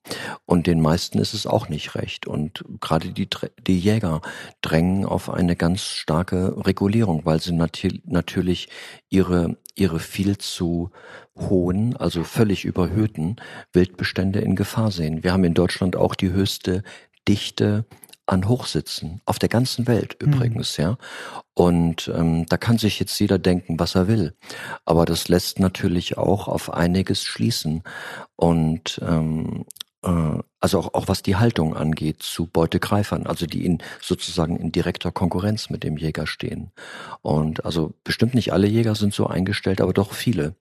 und den meisten ist es auch nicht recht. Und gerade die, die Jäger drängen auf eine ganz starke Regulierung, weil sie nat natürlich ihre, ihre viel zu hohen, also völlig überhöhten Wildbestände in Gefahr sehen. Wir haben in Deutschland auch die höchste Dichte an Hochsitzen, auf der ganzen Welt hm. übrigens, mhm. ja. Und ähm, da kann sich jetzt jeder denken, was er will. Aber das lässt natürlich auch auf einiges schließen. Und ähm, äh, also auch, auch was die Haltung angeht zu Beutegreifern, also die in sozusagen in direkter Konkurrenz mit dem Jäger stehen. Und also bestimmt nicht alle Jäger sind so eingestellt, aber doch viele.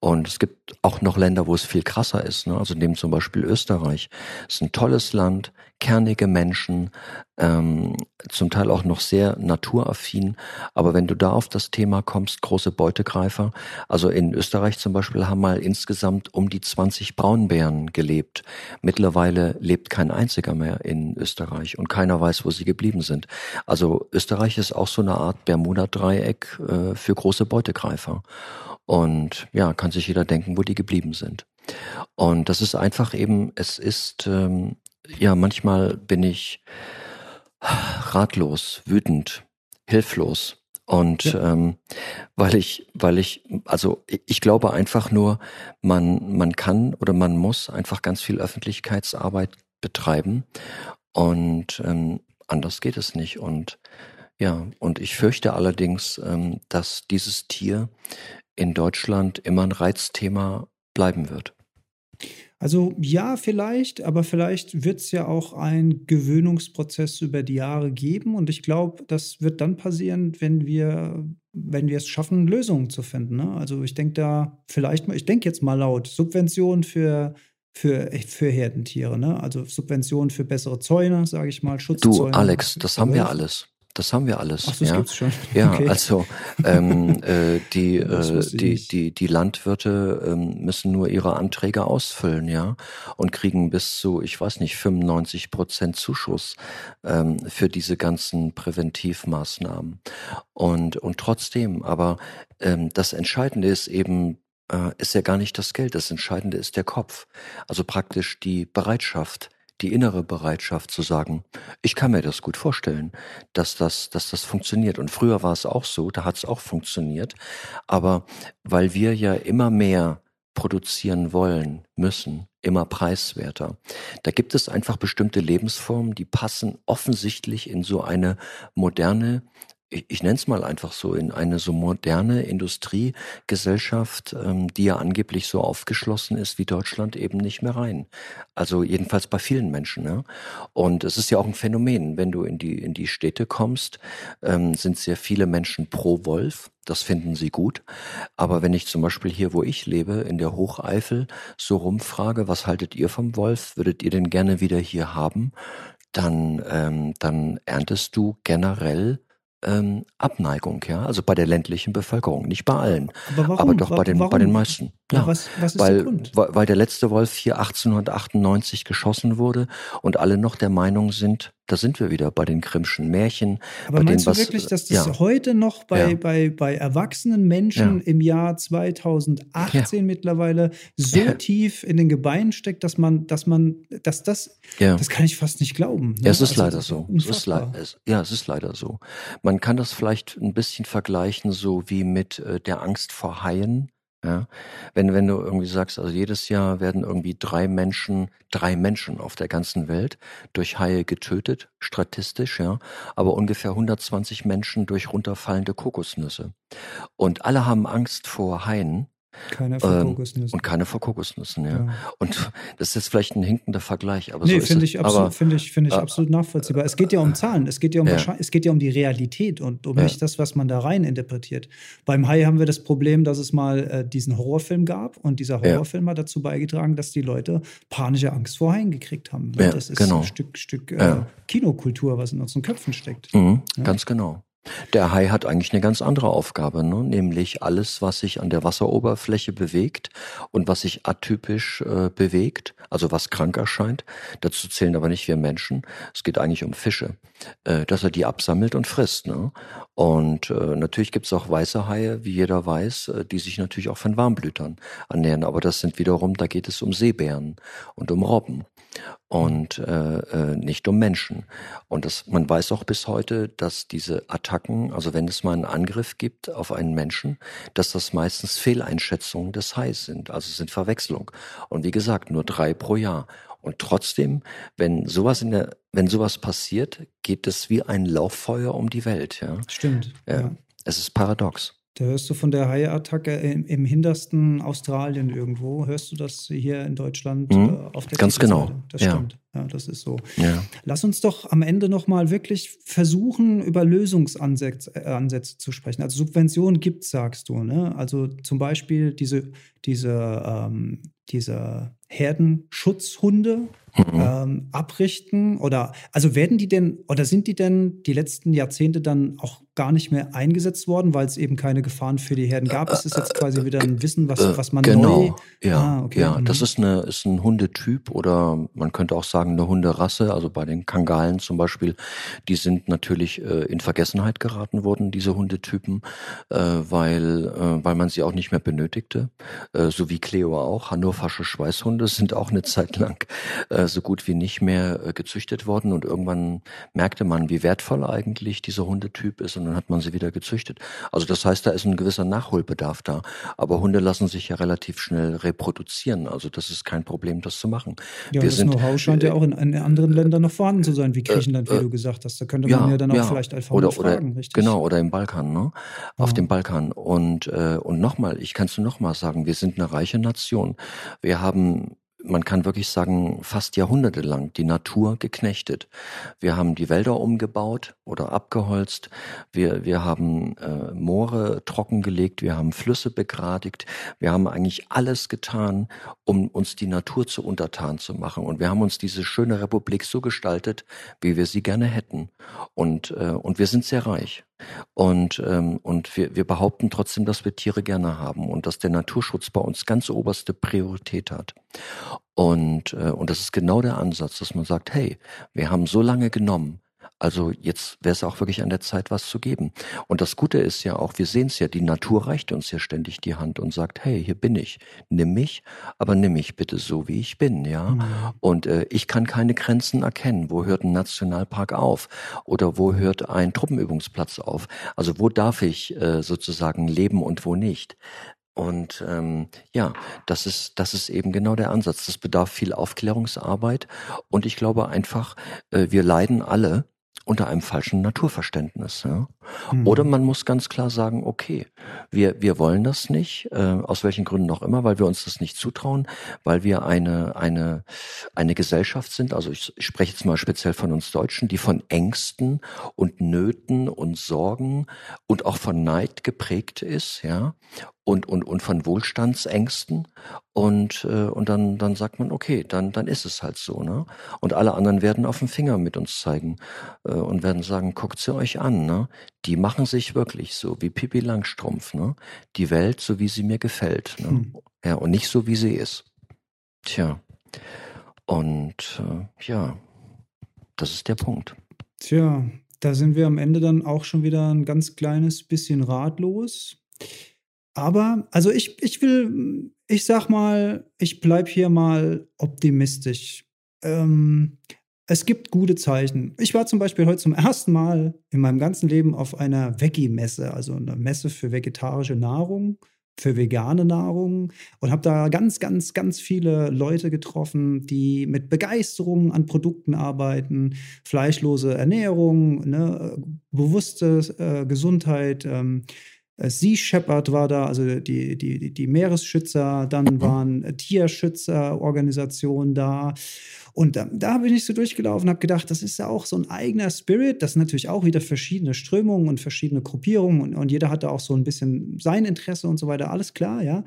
Und es gibt auch noch Länder, wo es viel krasser ist. Ne? Also neben zum Beispiel Österreich. Es ist ein tolles Land, kernige Menschen, ähm, zum Teil auch noch sehr naturaffin. Aber wenn du da auf das Thema kommst, große Beutegreifer, also in Österreich zum Beispiel haben mal insgesamt um die 20 Braunbären gelebt. Mittlerweile lebt kein einziger mehr in Österreich und keiner weiß, wo sie geblieben sind. Also Österreich ist auch so eine Art Bermuda-Dreieck äh, für große Beutegreifer. Und ja, kann sich jeder denken, wo die geblieben sind. Und das ist einfach eben, es ist ähm, ja, manchmal bin ich ratlos, wütend, hilflos. Und ja. ähm, weil ich, weil ich, also ich glaube einfach nur, man, man kann oder man muss einfach ganz viel Öffentlichkeitsarbeit betreiben. Und ähm, anders geht es nicht. Und ja, und ich fürchte allerdings, ähm, dass dieses Tier in Deutschland immer ein Reizthema bleiben wird. Also ja, vielleicht, aber vielleicht wird es ja auch einen Gewöhnungsprozess über die Jahre geben. Und ich glaube, das wird dann passieren, wenn wir, wenn wir es schaffen, Lösungen zu finden. Ne? Also ich denke da vielleicht mal, ich denke jetzt mal laut, Subventionen für für, für Herdentiere, ne? Also Subventionen für bessere Zäune, sage ich mal, Schutzzäune. Du, Alex, das haben wir alles. Das haben wir alles. Ach, das ja. gibt's schon. Ja, <laughs> okay. also ähm, äh, die, <laughs> äh, die, die, die Landwirte ähm, müssen nur ihre Anträge ausfüllen, ja, und kriegen bis zu, ich weiß nicht, 95 Prozent Zuschuss ähm, für diese ganzen Präventivmaßnahmen. Und, und trotzdem, aber ähm, das Entscheidende ist eben, äh, ist ja gar nicht das Geld, das Entscheidende ist der Kopf. Also praktisch die Bereitschaft die innere Bereitschaft zu sagen, ich kann mir das gut vorstellen, dass das, dass das funktioniert. Und früher war es auch so, da hat es auch funktioniert. Aber weil wir ja immer mehr produzieren wollen, müssen, immer preiswerter. Da gibt es einfach bestimmte Lebensformen, die passen offensichtlich in so eine moderne ich, ich nenne es mal einfach so, in eine so moderne Industriegesellschaft, ähm, die ja angeblich so aufgeschlossen ist wie Deutschland, eben nicht mehr rein. Also jedenfalls bei vielen Menschen. Ne? Und es ist ja auch ein Phänomen, wenn du in die, in die Städte kommst, ähm, sind sehr viele Menschen pro Wolf. Das finden sie gut. Aber wenn ich zum Beispiel hier, wo ich lebe, in der Hocheifel, so rumfrage, was haltet ihr vom Wolf? Würdet ihr den gerne wieder hier haben? Dann, ähm, dann erntest du generell ähm, Abneigung, ja, also bei der ländlichen Bevölkerung, nicht bei allen, aber, warum? aber doch bei den, bei den meisten. Ja, was, was weil, der weil der letzte Wolf hier 1898 geschossen wurde und alle noch der Meinung sind, da sind wir wieder bei den Grimmschen Märchen. Aber meinst dem, du wirklich, dass das ja. heute noch bei, ja. bei, bei erwachsenen Menschen ja. im Jahr 2018 mittlerweile so tief in den Gebeinen steckt, dass man, dass man, dass das, das kann ich fast nicht glauben. Ne? Ja, es ist also, leider so. Es ist es, ja, es ist leider so. Man kann das vielleicht ein bisschen vergleichen, so wie mit äh, der Angst vor Haien. Ja, wenn, wenn du irgendwie sagst, also jedes Jahr werden irgendwie drei Menschen, drei Menschen auf der ganzen Welt durch Haie getötet, statistisch, ja, aber ungefähr 120 Menschen durch runterfallende Kokosnüsse. Und alle haben Angst vor Haien, keine vor ähm, Kokosnüssen. Und keine vor Kokosnüssen, ja. ja. Und das ist jetzt vielleicht ein hinkender Vergleich, aber nee, so finde ich absolut, finde ich, finde ich äh, absolut nachvollziehbar. Es geht ja um Zahlen, es geht ja um, ja. es geht ja um die Realität und um ja. nicht das, was man da rein interpretiert. Beim Hai haben wir das Problem, dass es mal äh, diesen Horrorfilm gab und dieser Horrorfilm hat dazu beigetragen, dass die Leute panische Angst vor Haien gekriegt haben. das ist genau. ein Stück, Stück äh, Kinokultur, was in unseren Köpfen steckt. Mhm, ganz genau. Der Hai hat eigentlich eine ganz andere Aufgabe, ne? nämlich alles, was sich an der Wasseroberfläche bewegt und was sich atypisch äh, bewegt, also was krank erscheint. Dazu zählen aber nicht wir Menschen. Es geht eigentlich um Fische, äh, dass er die absammelt und frisst. Ne? Und äh, natürlich gibt es auch weiße Haie, wie jeder weiß, äh, die sich natürlich auch von Warmblütern ernähren. Aber das sind wiederum, da geht es um Seebären und um Robben und äh, äh, nicht um Menschen. Und das, man weiß auch bis heute, dass diese Attacken, also wenn es mal einen Angriff gibt auf einen Menschen, dass das meistens Fehleinschätzungen des Hais sind, also sind Verwechslung. Und wie gesagt, nur drei pro Jahr. Und trotzdem, wenn sowas in der, wenn sowas passiert, geht es wie ein Lauffeuer um die Welt. Ja? Stimmt. Ja. ja. Es ist paradox. Da hörst du von der Haiattacke im, im hintersten Australien irgendwo. Hörst du das hier in Deutschland Mhm. äh, auf der Ganz genau, Das ja. stimmt. Ja, das ist so. Ja. Lass uns doch am Ende nochmal wirklich versuchen, über Lösungsansätze äh, Ansätze zu sprechen. Also Subventionen gibt es, sagst du. Ne? Also zum Beispiel diese, diese, ähm, diese Herdenschutzhunde Mhm. ähm, abrichten oder also werden die denn oder sind die denn die letzten Jahrzehnte dann auch gar nicht mehr eingesetzt worden, weil es eben keine Gefahren für die Herden gab? Ist es jetzt quasi wieder ein Wissen, was, was man genau, neu ja, Ah, okay, ja. mhm. Das ist eine ist ein Hundetyp oder man könnte auch sagen eine Hunderasse. Also bei den Kangalen zum Beispiel, die sind natürlich äh, in Vergessenheit geraten worden, diese Hundetypen, äh, weil äh, weil man sie auch nicht mehr benötigte. So wie Cleo auch. Hannoversche Schweißhunde sind auch eine Zeit lang so gut wie nicht mehr gezüchtet worden und irgendwann merkte man, wie wertvoll eigentlich dieser Hundetyp ist und dann hat man sie wieder gezüchtet. Also das heißt, da ist ein gewisser Nachholbedarf da. Aber Hunde lassen sich ja relativ schnell reproduzieren. Also das ist kein Problem, das zu machen. Ja, Wir das Know-how scheint ja äh, auch in, in anderen Ländern noch vorhanden zu sein, wie Griechenland, wie äh, du gesagt hast. Da könnte man ja, dann auch vielleicht einfach oder, mal fragen, oder, richtig? Genau, oder im Balkan, ne? Auf Ja. dem Balkan. Und, äh, und nochmal, ich kann es nur nochmal sagen, wir sind eine reiche Nation. Wir haben, man kann wirklich sagen, fast jahrhundertelang die Natur geknechtet. Wir haben die Wälder umgebaut oder abgeholzt. Wir, wir haben äh, Moore trockengelegt. Wir haben Flüsse begradigt. Wir haben eigentlich alles getan, um uns die Natur zu untertan zu machen. Und wir haben uns diese schöne Republik so gestaltet, wie wir sie gerne hätten. Und, äh, und wir sind sehr reich. Und, ähm, und wir, wir behaupten trotzdem, dass wir Tiere gerne haben und dass der Naturschutz bei uns ganz oberste Priorität hat. Und, äh, und das ist genau der Ansatz, dass man sagt, hey, wir haben so lange genommen, also jetzt wäre es auch wirklich an der Zeit, was zu geben. Und das Gute ist ja auch, wir sehen es ja, die Natur reicht uns ja ständig die Hand und sagt, hey, hier bin ich, nimm mich, aber nimm mich bitte so, wie ich bin, ja. Mhm. Und äh, ich kann keine Grenzen erkennen. Wo hört ein Nationalpark auf? Oder wo hört ein Truppenübungsplatz auf? Also wo darf ich äh, sozusagen leben und wo nicht? Und ähm, ja, das ist das ist eben genau der Ansatz. Das bedarf viel Aufklärungsarbeit und ich glaube einfach, äh, wir leiden alle unter einem falschen Naturverständnis. Ja? Mhm. Oder man muss ganz klar sagen, okay, wir, wir wollen das nicht, äh, aus welchen Gründen auch immer, weil wir uns das nicht zutrauen, weil wir eine, eine, eine Gesellschaft sind, also ich, ich spreche jetzt mal speziell von uns Deutschen, die von Ängsten und Nöten und Sorgen und auch von Neid geprägt ist, ja, und, und, und von Wohlstandsängsten. Und, äh, und dann, dann sagt man, okay, dann, dann ist es halt so, ne? Und alle anderen werden auf den Finger mit uns zeigen äh, und werden sagen, guckt sie euch an, ne? Die machen sich wirklich so, wie Pippi Langstrumpf, ne? Die Welt, so wie sie mir gefällt, ne? Hm. Ja, und nicht so, wie sie ist. Tja. Und äh, ja, das ist der Punkt. Tja, da sind wir am Ende dann auch schon wieder ein ganz kleines bisschen ratlos. Aber, also ich, ich will, ich sag mal, ich bleib hier mal optimistisch. Ähm, es gibt gute Zeichen. Ich war zum Beispiel heute zum ersten Mal in meinem ganzen Leben auf einer Veggie-Messe, also eine Messe für vegetarische Nahrung, für vegane Nahrung und habe da ganz, ganz, ganz viele Leute getroffen, die mit Begeisterung an Produkten arbeiten, fleischlose Ernährung, ne, bewusste äh, Gesundheit. Ähm, äh, Sea Shepherd war da, also die, die, die- Meeresschützer, dann waren Tierschützerorganisationen da. Und da, da bin ich so durchgelaufen und habe gedacht, das ist ja auch so ein eigener Spirit. Das sind natürlich auch wieder verschiedene Strömungen und verschiedene Gruppierungen und, und jeder hat da auch so ein bisschen sein Interesse und so weiter. Alles klar, ja.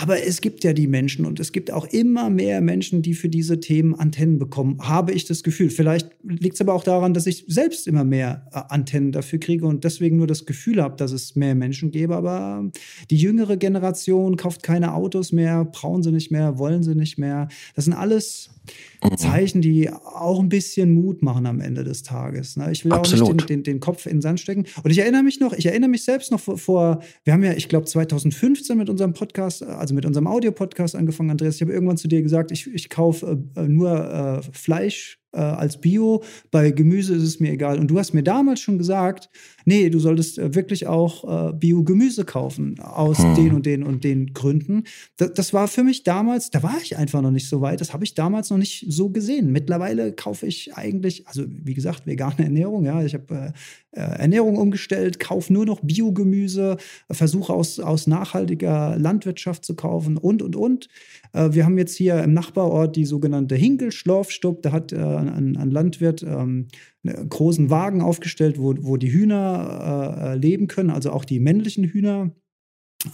Aber es gibt ja die Menschen und es gibt auch immer mehr Menschen, die für diese Themen Antennen bekommen, habe ich das Gefühl. Vielleicht liegt es aber auch daran, dass ich selbst immer mehr äh, Antennen dafür kriege und deswegen nur das Gefühl habe, dass es mehr Menschen gäbe. Aber die jüngere Generation kauft keine Autos mehr, brauchen sie nicht mehr, wollen sie nicht mehr. Das sind alles. Zeichen, die auch ein bisschen Mut machen am Ende des Tages. Ne? Ich will auch Absolut. nicht den, den, den Kopf in den Sand stecken. Und ich erinnere mich noch, ich erinnere mich selbst noch vor, vor wir haben ja, ich glaube, 2015 mit unserem Podcast, also mit unserem Audio-Podcast angefangen, Andreas. Ich habe irgendwann zu dir gesagt, ich, ich kaufe äh, nur äh, Fleisch. Äh, als Bio. Bei Gemüse ist es mir egal. Und du hast mir damals schon gesagt, nee, du solltest äh, wirklich auch äh, Bio-Gemüse kaufen aus hm. den und den und den Gründen. Das, das, war für mich damals, da war ich einfach noch nicht so weit. Das habe ich damals noch nicht so gesehen. Mittlerweile kaufe ich eigentlich, also wie gesagt, vegane Ernährung. Ja, ich habe äh, äh, Ernährung umgestellt, kaufe nur noch Biogemüse, versuche aus, aus nachhaltiger Landwirtschaft zu kaufen und und und. Äh, wir haben jetzt hier im Nachbarort die sogenannte Hinkelschlorfstub. Da hat ein, ein Landwirt ähm, einen großen Wagen aufgestellt, wo, wo die Hühner äh, leben können, also auch die männlichen Hühner.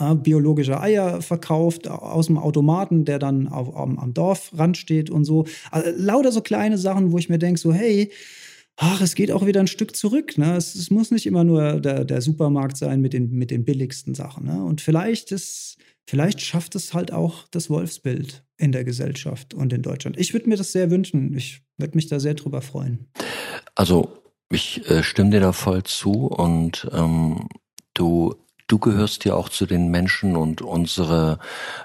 Äh, biologische Eier verkauft aus dem Automaten, der dann auf, am, am Dorfrand steht und so. Also, lauter so kleine Sachen, wo ich mir denke, so, hey, ach, es geht auch wieder ein Stück zurück. Ne? Es, es muss nicht immer nur der, der, Supermarkt sein mit den, mit den billigsten Sachen. Ne? Und vielleicht ist, vielleicht schafft es halt auch das Wolfsbild in der Gesellschaft und in Deutschland. Ich würde mir das sehr wünschen. Ich würde mich da sehr drüber freuen. Also ich äh, stimme dir da voll zu und ähm, du Du gehörst ja auch zu den Menschen und unsere,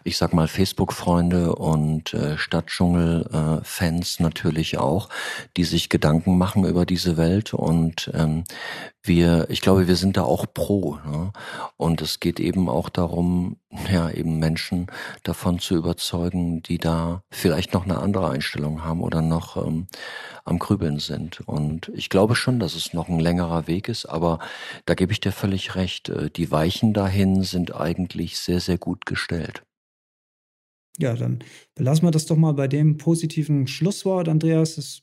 ich sag mal, Facebook-Freunde und äh, Stadtdschungel-Fans natürlich auch, die sich Gedanken machen über diese Welt. Und ähm, wir, ich glaube, wir sind da auch pro. Ne? Und es geht eben auch darum, ja, eben Menschen davon zu überzeugen, die da vielleicht noch eine andere Einstellung haben oder noch ähm, am Grübeln sind. Und ich glaube schon, dass es noch ein längerer Weg ist, aber da gebe ich dir völlig recht. Äh, die Weichen dahin sind eigentlich sehr, sehr gut gestellt. Ja, dann belassen wir das doch mal bei dem positiven Schlusswort, Andreas. Es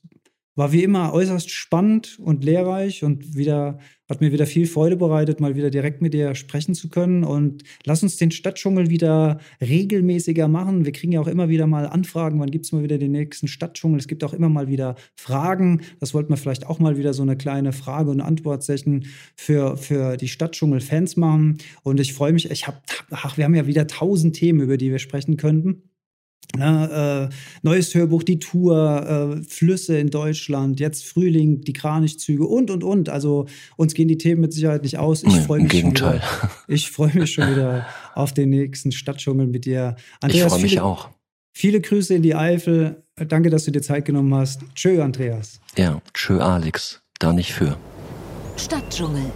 war wie immer äußerst spannend und lehrreich und wieder hat mir wieder viel Freude bereitet, mal wieder direkt mit dir sprechen zu können. Und lass uns den Stadtdschungel wieder regelmäßiger machen. Wir kriegen ja auch immer wieder mal Anfragen, wann gibt es mal wieder den nächsten Stadtdschungel. Es gibt auch immer mal wieder Fragen. Das wollten wir vielleicht auch mal wieder so eine kleine Frage- und Antwortsession für, für die Stadtdschungel-Fans machen. Und ich freue mich, ich habe, ach, wir haben ja wieder tausend Themen, über die wir sprechen könnten. Na, äh, neues Hörbuch, die Tour, äh, Flüsse in Deutschland, jetzt Frühling, die Kranichzüge und und und. Also uns gehen die Themen mit Sicherheit nicht aus. Ich freue mich, Schon wieder, ich freue mich schon wieder auf den nächsten Stadtdschungel mit dir. Andreas, ich freue mich viele, auch. Viele Grüße in die Eifel. Danke, dass du dir Zeit genommen hast. Tschö, Andreas. Ja, tschö, Alex. Da nicht für. Stadtdschungel